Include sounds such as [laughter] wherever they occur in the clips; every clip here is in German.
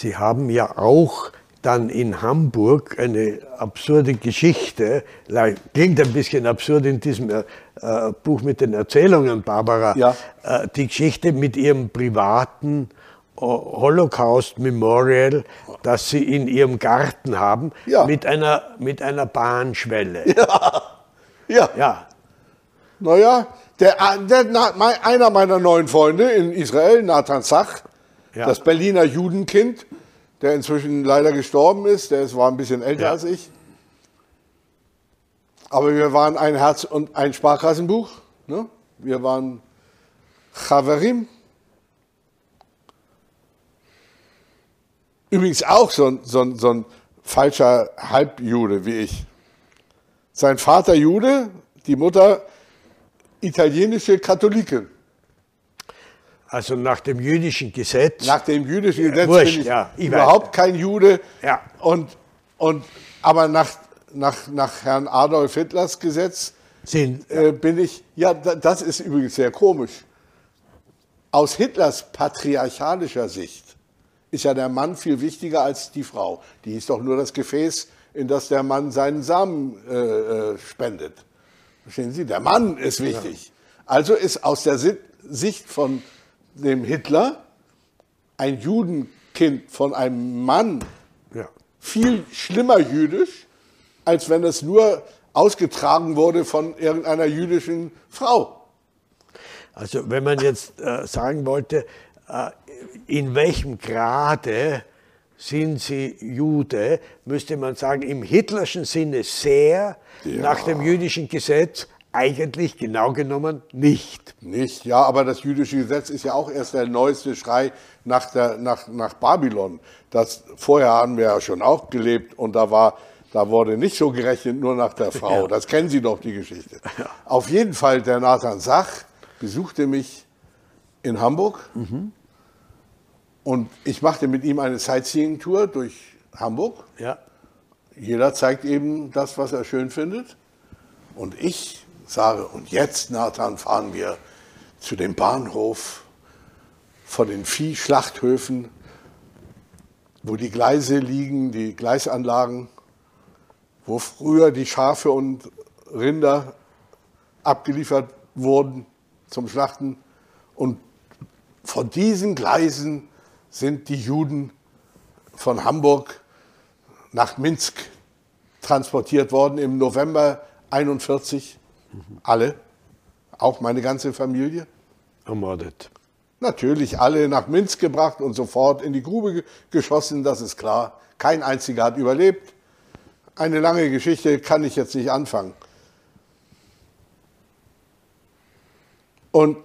Sie haben ja auch dann in Hamburg eine absurde Geschichte, klingt ein bisschen absurd in diesem äh, Buch mit den Erzählungen, Barbara, Ja. äh, die Geschichte mit ihrem privaten äh, Holocaust Memorial, das sie in ihrem Garten haben, Ja. mit, einer, mit einer Bahnschwelle. Ja, Ja, naja, der, der, mein- einer meiner neuen Freunde in Israel, Nathan Sach, Ja. das Berliner Judenkind, der inzwischen leider gestorben ist, der war ein bisschen älter Ja. als ich. Aber wir waren ein Herz und ein Sparkassenbuch. Ne? Wir waren Chaverim. Übrigens auch so ein, so, so ein falscher Halbjude wie ich. Sein Vater Jude, die Mutter italienische Katholikin. Also nach dem jüdischen Gesetz. Nach dem jüdischen Gesetz wurscht, bin ich, ja, ich überhaupt kein Jude. Ja. Und, und, aber nach, nach, nach Herrn Adolf Hitlers Gesetz sind, äh, bin ich, ja, da- das ist übrigens sehr komisch. Aus Hitlers patriarchalischer Sicht ist ja der Mann viel wichtiger als die Frau. Die ist doch nur das Gefäß, in das der Mann seinen Samen äh, äh, spendet. Verstehen Sie? Der Mann ist wichtig. Also ist aus der Si- Sicht von dem Hitler ein Judenkind von einem Mann ja. viel schlimmer jüdisch, als wenn es nur ausgetragen wurde von irgendeiner jüdischen Frau. Also wenn man jetzt äh, sagen wollte, äh, in welchem Grade sind Sie Jude, müsste man sagen, im hitlerschen Sinne sehr, Ja. nach dem jüdischen Gesetz eigentlich genau genommen nicht. Nicht, ja, aber das jüdische Gesetz ist ja auch erst der neueste Schrei nach, der, nach, nach Babylon. Das, vorher haben wir ja schon auch gelebt und da, war, da wurde nicht so gerechnet nur nach der Frau. Ja. Das kennen Sie doch, die Geschichte. [laughs] Auf jeden Fall, der Nathan Sach besuchte mich in Hamburg und ich machte mit ihm eine Sightseeing-Tour durch Hamburg. Ja. Jeder zeigt eben das, was er schön findet. Und ich sage, und jetzt, Nathan, fahren wir zu dem Bahnhof vor den Viehschlachthöfen, wo die Gleise liegen, die Gleisanlagen, wo früher die Schafe und Rinder abgeliefert wurden zum Schlachten. Und von diesen Gleisen sind die Juden von Hamburg nach Minsk transportiert worden im November 41. Alle, auch meine ganze Familie. Ermordet. Natürlich alle nach Minsk gebracht und sofort in die Grube ge- geschossen, das ist klar. Kein einziger hat überlebt. Eine lange Geschichte kann ich jetzt nicht anfangen. Und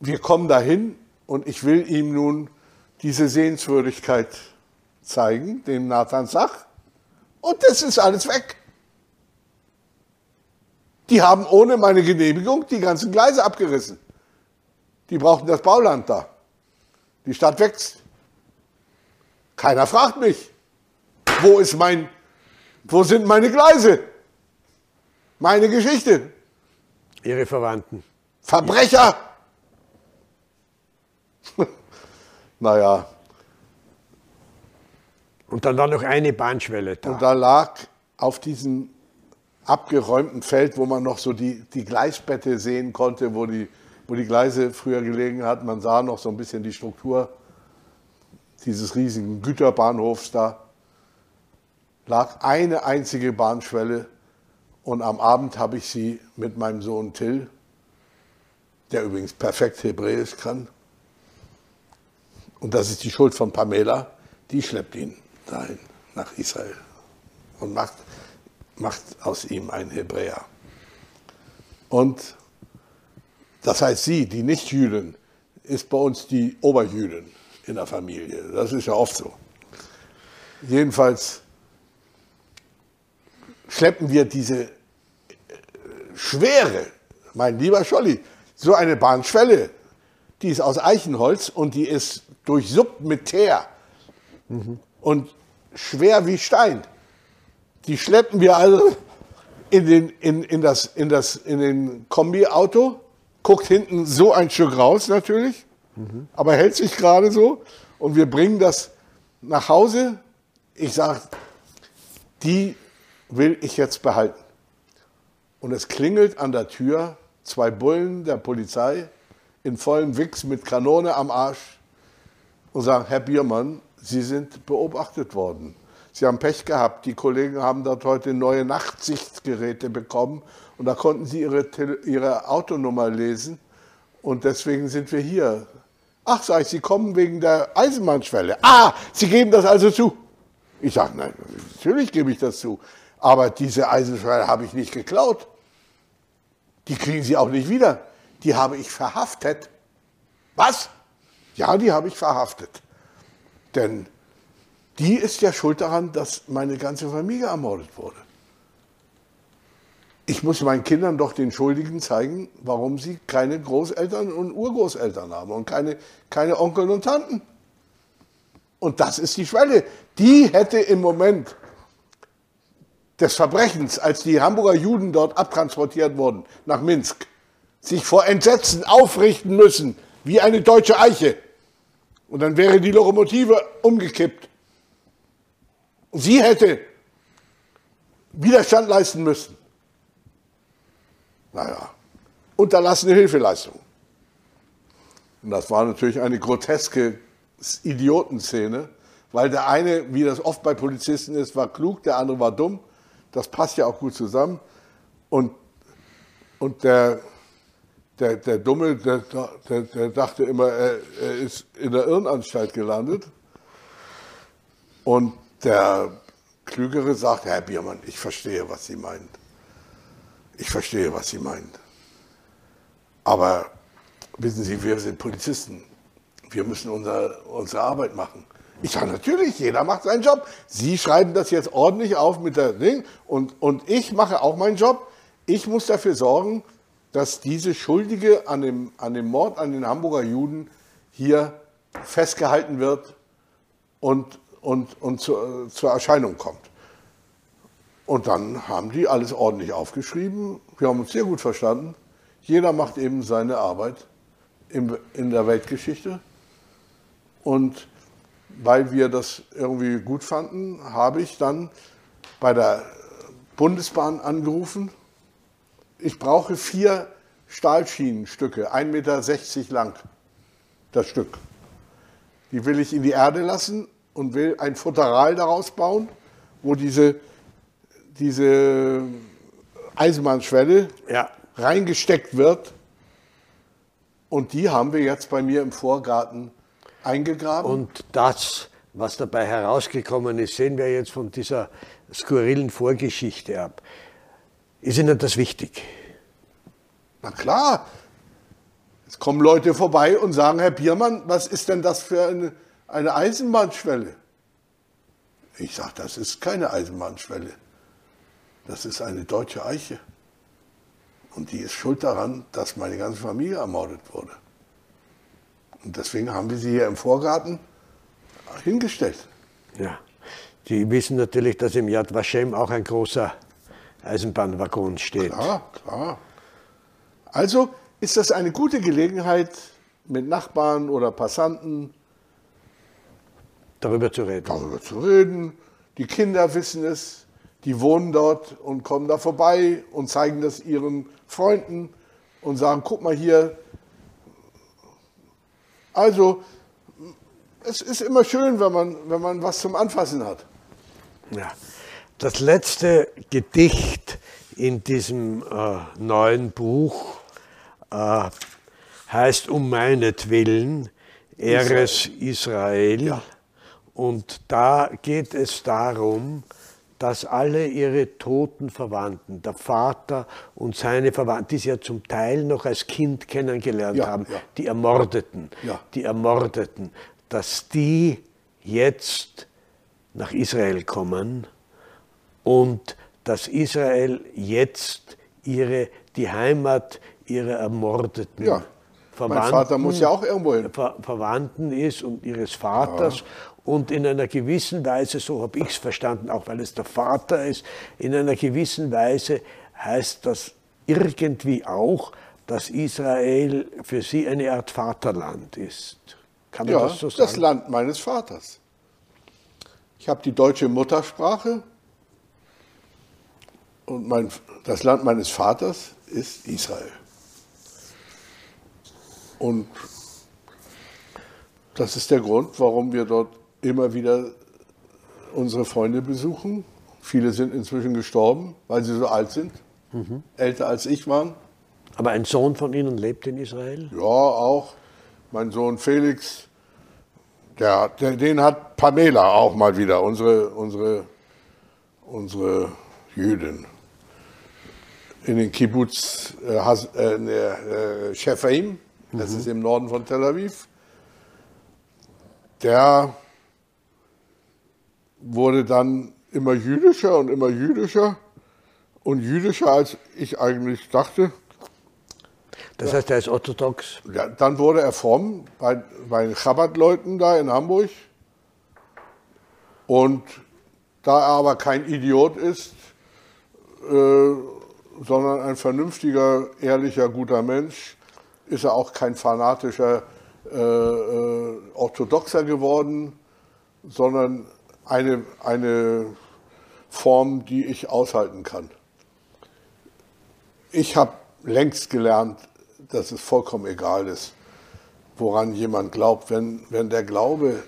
wir kommen dahin und ich will ihm nun diese Sehenswürdigkeit zeigen, dem Nathan Sach. Und das ist alles weg. Die haben ohne meine Genehmigung die ganzen Gleise abgerissen. Die brauchten das Bauland da. Die Stadt wächst. Keiner fragt mich, wo ist mein, wo sind meine Gleise? Meine Geschichte. Ihre Verwandten. Verbrecher! [laughs] naja, Und dann war noch eine Bahnschwelle da. und da lag auf diesem abgeräumten Feld, wo man noch so die, die Gleisbette sehen konnte, wo die, wo die Gleise früher gelegen hat. Man sah noch so ein bisschen die Struktur dieses riesigen Güterbahnhofs da. Lag eine einzige Bahnschwelle und am Abend habe ich sie mit meinem Sohn Till, der übrigens perfekt Hebräisch kann, und das ist die Schuld von Pamela, die schleppt ihn dahin nach Israel und macht, macht aus ihm einen Hebräer. Und das heißt, sie, die Nicht-Jüdin, ist bei uns die Oberjüdin in der Familie. Das ist ja oft so. Jedenfalls schleppen wir diese äh, schwere, mein lieber Scholli, so eine Bahnschwelle, die ist aus Eichenholz und die ist durchsuppt mit Teer und schwer wie Stein. Die schleppen wir also in, den, in, in, das, in, das, in den Kombi-Auto, guckt hinten so ein Stück raus natürlich, aber hält sich gerade so und wir bringen das nach Hause. Ich sage, die will ich jetzt behalten. Und es klingelt an der Tür, zwei Bullen der Polizei in vollem Wichs mit Kanone am Arsch und sagen, Herr Biermann, Sie sind beobachtet worden. Sie haben Pech gehabt. Die Kollegen haben dort heute neue Nachtsichtgeräte bekommen und da konnten sie ihre, ihre Autonummer lesen und deswegen sind wir hier. Ach, sag ich, Sie kommen wegen der Eisenbahnschwelle. Ah, Sie geben das also zu. Ich sage, nein, natürlich gebe ich das zu. Aber diese Eisenschwelle habe ich nicht geklaut. Die kriegen Sie auch nicht wieder. Die habe ich verhaftet. Was? Ja, die habe ich verhaftet. Denn die ist ja schuld daran, dass meine ganze Familie ermordet wurde. Ich muss meinen Kindern doch den Schuldigen zeigen, warum sie keine Großeltern und Urgroßeltern haben und keine, keine Onkel und Tanten. Und das ist die Schwelle. Die hätte im Moment des Verbrechens, als die Hamburger Juden dort abtransportiert wurden nach Minsk, sich vor Entsetzen aufrichten müssen, wie eine deutsche Eiche. Und dann wäre die Lokomotive umgekippt. Sie hätte Widerstand leisten müssen. Naja, unterlassene Hilfeleistung. Und das war natürlich eine groteske Idiotenszene, weil der eine, wie das oft bei Polizisten ist, war klug, der andere war dumm. Das passt ja auch gut zusammen. Und, und der, der, der Dumme, der, der, der dachte immer, er, er, ist in der Irrenanstalt gelandet. Und der Klügere sagt, Herr Biermann, ich verstehe, was Sie meinen. Ich verstehe, was Sie meinen. Aber wissen Sie, wir sind Polizisten. Wir müssen unser, unsere Arbeit machen. Ich sage natürlich, jeder macht seinen Job. Sie schreiben das jetzt ordentlich auf mit der Ding und, und ich mache auch meinen Job. Ich muss dafür sorgen, dass diese Schuldige an dem, an dem Mord an den Hamburger Juden hier festgehalten wird und, und, und zu, zur Erscheinung kommt. Und dann haben die alles ordentlich aufgeschrieben. Wir haben uns sehr gut verstanden. Jeder macht eben seine Arbeit in, in der Weltgeschichte. Und weil wir das irgendwie gut fanden, habe ich dann bei der Bundesbahn angerufen ich brauche vier Stahlschienenstücke, 1,60 Meter lang, das Stück. Die will ich in die Erde lassen und will ein Futteral daraus bauen, wo diese, diese Eisenbahnschwelle ja. reingesteckt wird. Und die haben wir jetzt bei mir im Vorgarten eingegraben. Und das, was dabei herausgekommen ist, sehen wir jetzt von dieser skurrilen Vorgeschichte ab. Ist Ihnen das wichtig? Na klar. Es kommen Leute vorbei und sagen, Herr Biermann, was ist denn das für eine, eine Eisenbahnschwelle? Ich sage, das ist keine Eisenbahnschwelle. Das ist eine deutsche Eiche. Und die ist schuld daran, dass meine ganze Familie ermordet wurde. Und deswegen haben wir sie hier im Vorgarten hingestellt. Ja, die wissen natürlich, dass im Yad Vashem auch ein großer Eisenbahnwaggon steht. Klar, klar. Also ist das eine gute Gelegenheit, mit Nachbarn oder Passanten darüber zu reden. Darüber zu reden. Die Kinder wissen es, die wohnen dort und kommen da vorbei und zeigen das ihren Freunden und sagen, guck mal hier. Also, es ist immer schön, wenn man, wenn man was zum Anfassen hat. Ja. Das letzte Gedicht in diesem äh, neuen Buch äh, heißt Um meinetwillen, Eres Israel. Israel. Ja. Und da geht es darum, dass alle ihre toten Verwandten, der Vater und seine Verwandten, die sie ja zum Teil noch als Kind kennengelernt ja, haben, ja. die Ermordeten, die Ermordeten, dass die jetzt nach Israel kommen und dass Israel jetzt ihre, die Heimat ihrer ermordeten ja. Verwandten, mein Vater muss ja auch irgendwo hin. Ver Verwandten ist und ihres Vaters. Ja. Und in einer gewissen Weise, so habe ich es verstanden, auch weil es der Vater ist, in einer gewissen Weise heißt das irgendwie auch, dass Israel für sie eine Art Vaterland ist. Kann man ja, das so sagen? Das Land meines Vaters. Ich habe die deutsche Muttersprache und mein, das Land meines Vaters ist Israel. Und das ist der Grund, warum wir dort immer wieder unsere Freunde besuchen. Viele sind inzwischen gestorben, weil sie so alt sind, mhm. älter als ich waren. Aber ein Sohn von Ihnen lebt in Israel? Ja, auch. Mein Sohn Felix, der, der, den hat Pamela auch mal wieder, unsere, unsere, unsere Jüdin, in den Kibbutz äh, äh, Shefaim, das mhm. ist im Norden von Tel Aviv. Der wurde dann immer jüdischer und immer jüdischer und jüdischer, als ich eigentlich dachte. Das heißt, er ist orthodox? Ja, dann wurde er fromm bei, bei den Chabad-Leuten da in Hamburg. Und da er aber kein Idiot ist, äh, sondern ein vernünftiger, ehrlicher, guter Mensch, ist er auch kein fanatischer äh, äh, Orthodoxer geworden, sondern eine, eine Form, die ich aushalten kann. Ich habe längst gelernt, dass es vollkommen egal ist, woran jemand glaubt. Wenn, wenn der Glaube,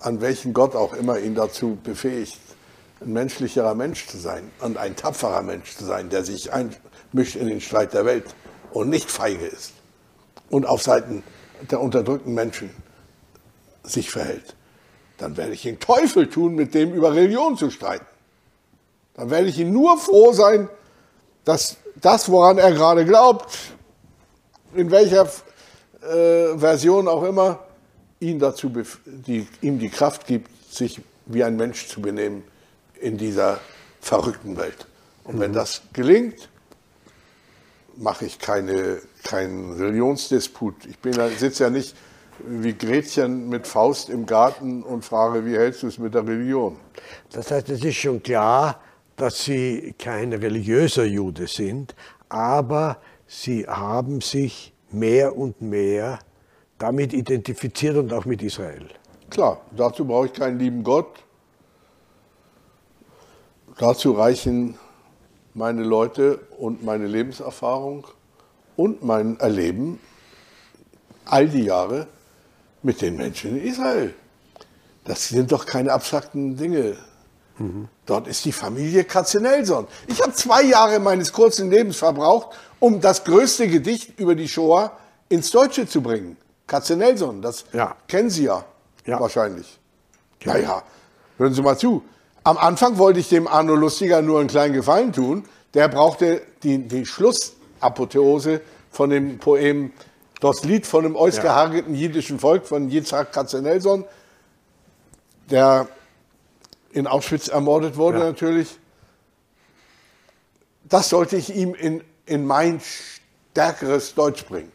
an welchen Gott auch immer ihn dazu befähigt, ein menschlicherer Mensch zu sein und ein tapferer Mensch zu sein, der sich einmischt in den Streit der Welt und nicht feige ist und auf Seiten der unterdrückten Menschen sich verhält, dann werde ich den Teufel tun, mit dem über Religion zu streiten. Dann werde ich ihn nur froh sein, dass das, woran er gerade glaubt, in welcher äh, Version auch immer, ihn dazu die, ihm die Kraft gibt, sich wie ein Mensch zu benehmen in dieser verrückten Welt. Und mhm. wenn das gelingt, mache ich keine, keinen Religionsdisput. Ich sitze ja nicht wie Gretchen mit Faust im Garten und frage, wie hältst du es mit der Religion? Das heißt, es ist schon klar, dass Sie kein religiöser Jude sind, aber Sie haben sich mehr und mehr damit identifiziert und auch mit Israel. Klar, dazu brauche ich keinen lieben Gott. Dazu reichen meine Leute und meine Lebenserfahrung und mein Erleben all die Jahre mit den Menschen in Israel. Das sind doch keine abstrakten Dinge. Mhm. Dort ist die Familie Katzenelson. Ich habe zwei Jahre meines kurzen Lebens verbraucht, um das größte Gedicht über die Shoah ins Deutsche zu bringen. Katzenelson, das ja. kennen Sie ja, ja. wahrscheinlich. Ja. Naja, hören Sie mal zu. Am Anfang wollte ich dem Arno Lustiger nur einen kleinen Gefallen tun. Der brauchte die, die Schlussapotheose von dem Poem Das Lied von dem ausgehargeten ja. jüdischen Volk von Yitzhak Katzenelson, der in Auschwitz ermordet wurde ja. natürlich. Das sollte ich ihm in, in mein stärkeres Deutsch bringen,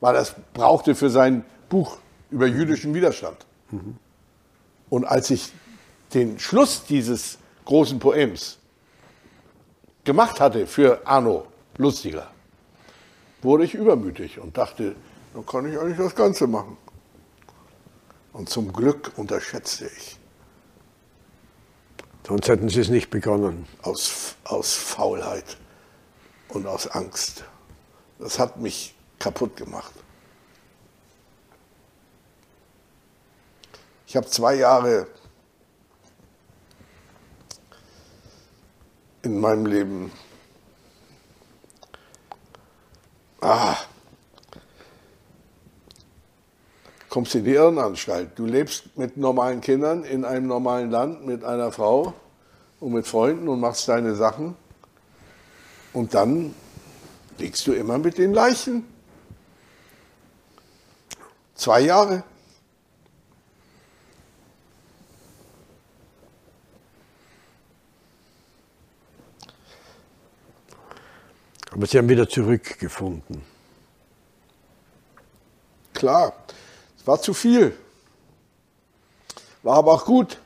weil er das brauchte für sein Buch über jüdischen Widerstand. Mhm. Und als ich den Schluss dieses großen Poems gemacht hatte für Arno Lustiger, wurde ich übermütig und dachte, dann kann ich eigentlich das Ganze machen. Und zum Glück unterschätzte ich. Sonst hätten Sie es nicht begonnen. Aus, aus Faulheit und aus Angst. Das hat mich kaputt gemacht. Ich habe zwei Jahre in meinem Leben. Ah, kommst in die Irrenanstalt. Du lebst mit normalen Kindern in einem normalen Land mit einer Frau und mit Freunden und machst deine Sachen. Und dann liegst du immer mit den Leichen. Zwei Jahre. Aber Sie haben wieder zurückgefunden. Klar, es war zu viel. War aber auch gut.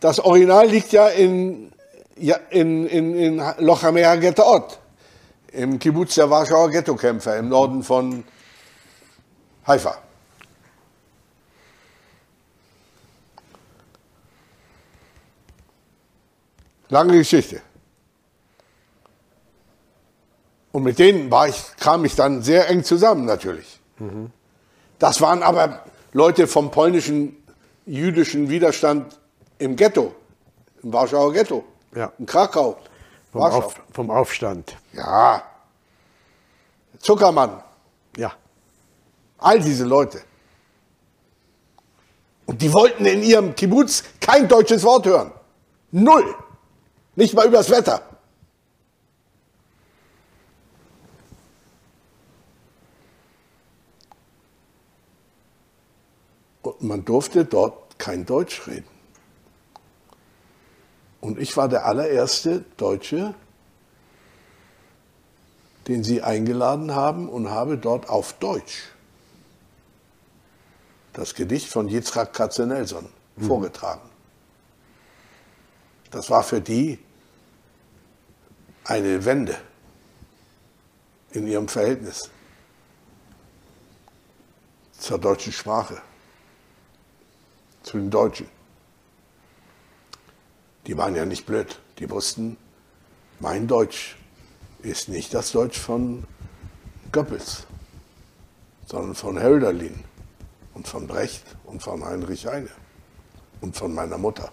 Das Original liegt ja in, ja, in, in, in Lochamea Ghettoot, im Kibbutz der Warschauer Ghettokämpfer im Norden von Haifa. Lange Geschichte. Und mit denen war ich, kam ich dann sehr eng zusammen natürlich. Mhm. Das waren aber Leute vom polnischen jüdischen Widerstand im Ghetto, im Warschauer Ghetto, Ja. in Krakau. Vom, Warschau. Auf, vom Aufstand. Ja. Zuckermann, Ja. all diese Leute. Und die wollten in ihrem Kibbutz kein deutsches Wort hören. Null. Nicht mal übers Wetter. Und man durfte dort kein Deutsch reden. Und ich war der allererste Deutsche, den sie eingeladen haben und habe dort auf Deutsch das Gedicht von Yitzhak Katzenelson vorgetragen. Das war für die eine Wende in ihrem Verhältnis zur deutschen Sprache, zu den Deutschen. Die waren ja nicht blöd. Die wussten, mein Deutsch ist nicht das Deutsch von Goebbels, sondern von Hölderlin und von Brecht und von Heinrich Heine und von meiner Mutter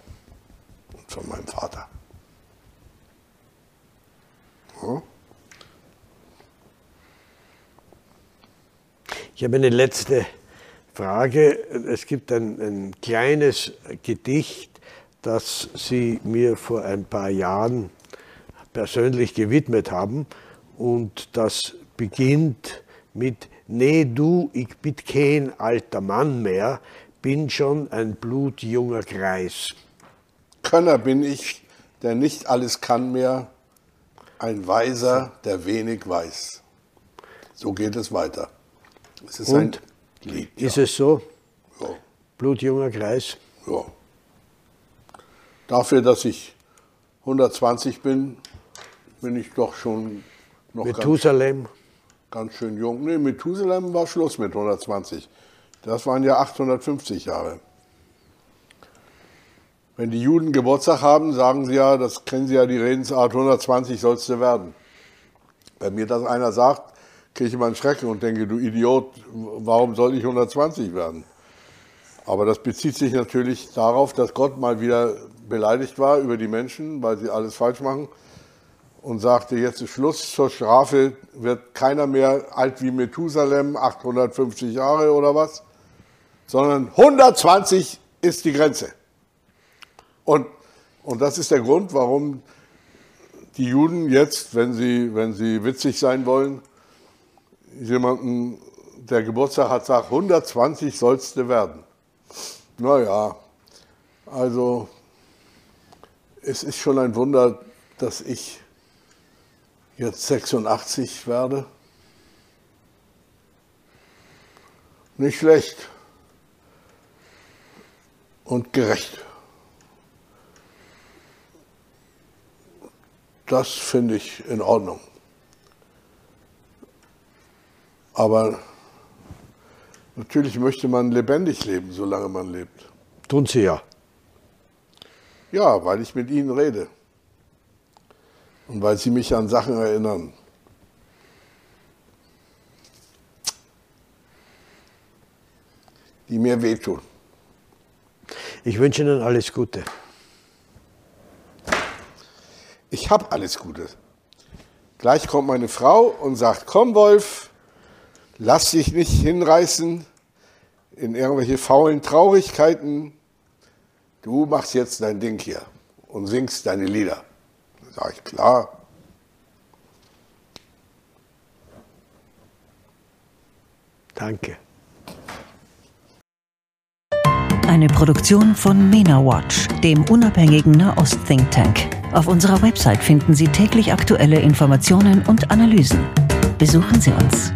und von meinem Vater. Ich habe eine letzte Frage. Es gibt ein, ein kleines Gedicht, das Sie mir vor ein paar Jahren persönlich gewidmet haben. Und das beginnt mit Nee, du, ich bin kein alter Mann mehr, bin schon ein blutjunger Greis. Könner bin ich, der nicht alles kann mehr, ein Weiser, der wenig weiß. So geht es weiter. Es ist Und? ein Lied. Ist es so? Ja. Blutjunger Greis? Ja. Dafür, dass ich 120 bin, bin ich doch schon noch ganz, Methusalem? ganz schön jung. Nee, Methusalem war Schluss mit 120. Das waren ja 850 Jahre. Wenn die Juden Geburtstag haben, sagen sie ja, das kennen sie ja die Redensart, 120 sollst du werden. Wenn mir das einer sagt, kriege ich immer einen Schrecken und denke, du Idiot, warum soll ich 120 werden? Aber das bezieht sich natürlich darauf, dass Gott mal wieder beleidigt war über die Menschen, weil sie alles falsch machen und sagte, jetzt ist Schluss zur Strafe, wird keiner mehr alt wie Methusalem, 850 Jahre oder was, sondern 120 ist die Grenze. Und, und das ist der Grund, warum die Juden jetzt, wenn sie, wenn sie witzig sein wollen, jemanden, der Geburtstag hat, sagt, 120 sollst du werden. Naja, also es ist schon ein Wunder, dass ich jetzt 86 werde. Nicht schlecht und gerecht. Das finde ich in Ordnung. Aber natürlich möchte man lebendig leben, solange man lebt. Tun Sie ja. Ja, weil ich mit ihnen rede. Und weil sie mich an Sachen erinnern. Die mir wehtun. Ich wünsche Ihnen alles Gute. Ich habe alles Gute. Gleich kommt meine Frau und sagt, komm Wolf, lass dich nicht hinreißen in irgendwelche faulen Traurigkeiten. Du machst jetzt dein Ding hier und singst deine Lieder. Dann sage ich, klar. Danke. Eine Produktion von MENA Watch, dem unabhängigen Nahost-Think Tank. Auf unserer Website finden Sie täglich aktuelle Informationen und Analysen. Besuchen Sie uns.